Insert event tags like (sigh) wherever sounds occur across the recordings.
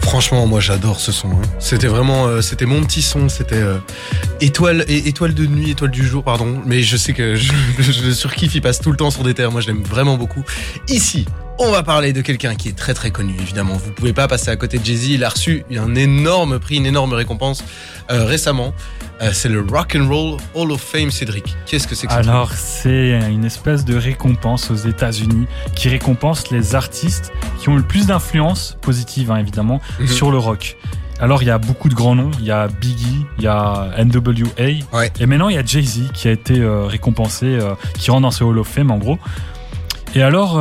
Franchement, moi j'adore ce son. hein. C'était vraiment, euh, c'était mon petit son. C'était euh, étoile, étoile de nuit, étoile du jour, pardon. Mais je sais que je, (laughs) je surkiffe. Il passe tout le temps sur des terres. Moi, je l'aime vraiment beaucoup. Ici, on va parler de quelqu'un qui est très très connu. Évidemment, vous pouvez pas passer à côté de Jay Z. Il a reçu un énorme prix, une énorme récompense euh, récemment. Euh, c'est le Rock and Roll Hall of Fame, Cédric. Qu'est-ce que c'est que ça Alors, c'est une espèce de récompense aux États-Unis qui récompense les artistes qui ont le plus d'influence positive, hein, évidemment, Mhm. sur le rock. Alors, il y a beaucoup de grands noms. Il y a Biggie, il y a NWA. Ouais. Et maintenant, il y a Jay-Z qui a été euh, récompensé, qui rentre dans ce Hall of Fame, en gros. Et alors,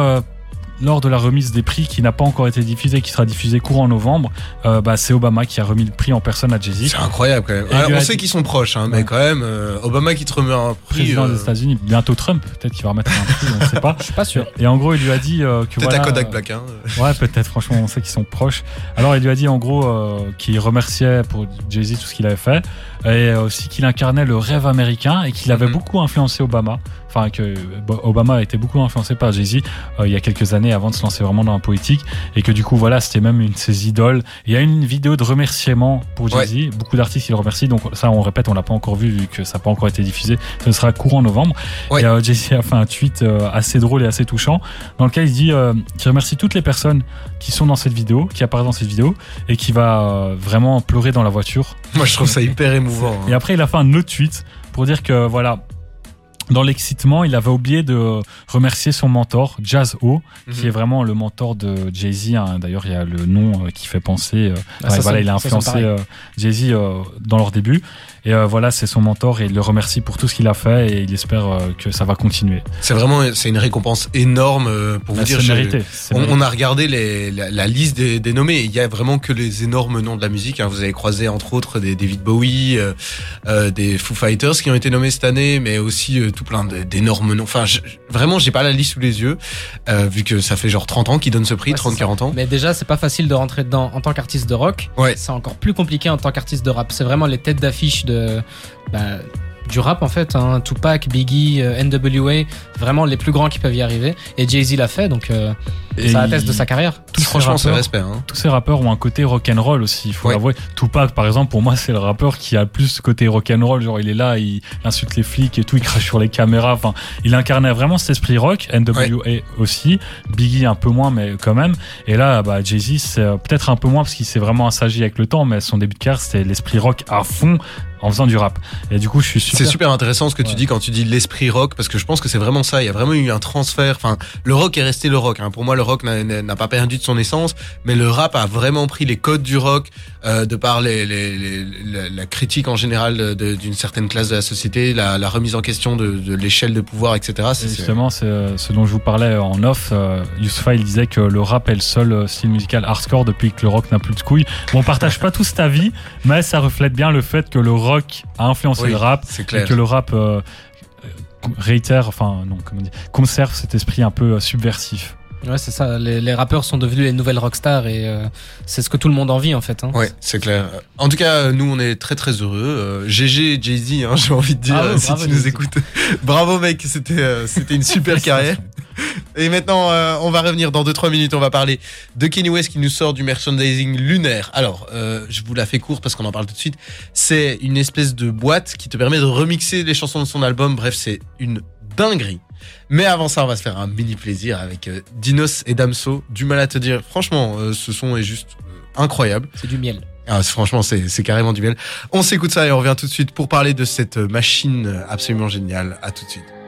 lors de la remise des prix qui n'a pas encore été diffusée, qui sera diffusée courant novembre, euh, bah, c'est Obama qui a remis le prix en personne à Jay-Z. C'est incroyable quand même. Ah, on sait qu'ils sont proches, hein, mais quand même, euh, Obama qui te remet un prix. Président euh, des États-Unis, bientôt Trump, peut-être qu'il va remettre un prix, on ne sait pas. (laughs) Je suis pas sûr. Et en gros, il lui a dit euh, que Peut-être voilà, à Kodak Black. Hein. Ouais, peut-être. Franchement, on sait qu'ils sont proches. Alors, il lui a dit en gros euh, qu'il remerciait pour Jay Z tout ce qu'il avait fait, et aussi qu'il incarnait le rêve américain et qu'il avait Mhm. beaucoup influencé Obama. Enfin, que Obama a été beaucoup influencé par Jay Z euh, il y a quelques années avant de se lancer vraiment dans la politique, et que du coup, voilà, c'était même une de ses idoles. Il y a une vidéo de remerciement pour Jay Z. Beaucoup d'artistes qui le remercient. Donc ça, on répète, on l'a pas encore vu vu que ça n'a pas encore été diffusé. Ce sera courant novembre. Ouais. Et euh, Jay Z a fait un tweet euh, assez drôle et assez touchant dans lequel il dit euh, qu'il remercie toutes les personnes qui sont dans cette vidéo, qui apparaissent dans cette vidéo, et qui va euh, vraiment pleurer dans la voiture. Moi, je trouve ça (laughs) hyper émouvant. hein. Et après, il a fait un autre tweet pour dire que voilà. Dans l'excitement, il avait oublié de remercier son mentor, Jazz O, qui Mhm. est vraiment le mentor de Jay-Z. hein. D'ailleurs, il y a le nom euh, qui fait penser. euh, Ah, ouais, voilà, il a influencé euh, Jay-Z euh, dans leur début. Et euh, voilà, c'est son mentor et il le remercie pour tout ce qu'il a fait et il espère euh, que ça va continuer. C'est vraiment, c'est une récompense énorme pour vous Bah, dire. c'est je- mérité. c'est On, on a regardé les- la, la liste des, des nommés. Il y a vraiment que les énormes noms de la musique. hein. Vous avez croisé entre autres des David Bowie, euh, euh, des Foo Fighters qui ont été nommés cette année, mais aussi euh, tout plein d'énormes noms. Enfin, je- vraiment, j'ai pas la liste sous les yeux, euh, vu que ça fait genre 30 ans qu'ils donnent ce prix, Ouais, c'est 30-40 ans. Mais déjà, c'est pas facile de rentrer dedans en tant qu'artiste de rock. Ouais. C'est encore plus compliqué en tant qu'artiste de rap. C'est vraiment les têtes d'affiche de bah, du rap en fait. Hein. Tupac, Biggie, euh, NWA, vraiment les plus grands qui peuvent y arriver. Et Jay Z l'a fait, donc euh, Et ça il- atteste de sa carrière. tous Franchement, c'est respect. Hein. tous ces rappeurs ont un côté rock'n'roll aussi, il faut Ouais. l'avouer. Tupac, par exemple, pour moi, c'est le rappeur qui a le plus ce côté rock'n'roll. Genre, il est là, il insulte les flics et tout, il crache sur les caméras. Enfin, il incarnait vraiment cet esprit rock. NWA aussi. Biggie un peu moins, mais quand même. Et là, bah, Jay-Z, c'est euh, peut-être un peu moins parce qu'il s'est vraiment assagi avec le temps, mais son début de carrière, c'était l'esprit rock à fond en faisant du rap. Et du coup, je suis super. C'est super intéressant ce que tu dis quand tu dis l'esprit rock, parce que je pense que c'est vraiment ça. Il y a vraiment eu un transfert. Enfin, le rock est resté le rock. hein. Pour moi, le rock n'a- pas perdu de son essence, mais le rap a vraiment pris les codes du rock euh, de par les, les- les- la, critique en général d'une certaine classe de la société, la, la remise en question de, de l'échelle de pouvoir, etc. Et Justement, c'est euh, ce dont je vous parlais en off. Euh, il disait que le rap est le seul euh, style musical hardcore depuis que le rock n'a plus de couilles. Bon, on partage pas tous cet avis, mais ça reflète bien le fait que le rock a influencé Oui, le rap et que le rap euh, réitère, enfin non, comment dire, conserve cet esprit un peu euh, subversif. Ouais, c'est ça. Les, les rappeurs sont devenus les nouvelles rockstars et euh, c'est ce que tout le monde envie en fait. Hein. Ouais, c'est clair. En tout cas, nous, on est très très heureux. Euh, GG, Jay-Z, hein, (laughs) j'ai envie de dire, ouais, si bravo, tu nous écoutes. bravo, mec, c'était euh, c'était une super (laughs) carrière. (laughs) Et maintenant, euh, on va revenir dans 2-3 minutes. On va parler de Kanye West qui nous sort du merchandising lunaire. Alors, euh, je vous la fais courte parce qu'on en parle tout de suite. C'est une espèce de boîte qui te permet de remixer les chansons de son album. Bref, c'est une dinguerie. Mais avant ça, on va se faire un mini plaisir avec euh, Dinos et Damso. Du mal à te dire. Franchement, euh, ce son est juste euh, incroyable. C'est du miel. Ah, franchement, c'est c'est carrément du miel. On s'écoute ça et on revient tout de suite pour parler de cette machine absolument géniale. À tout de suite.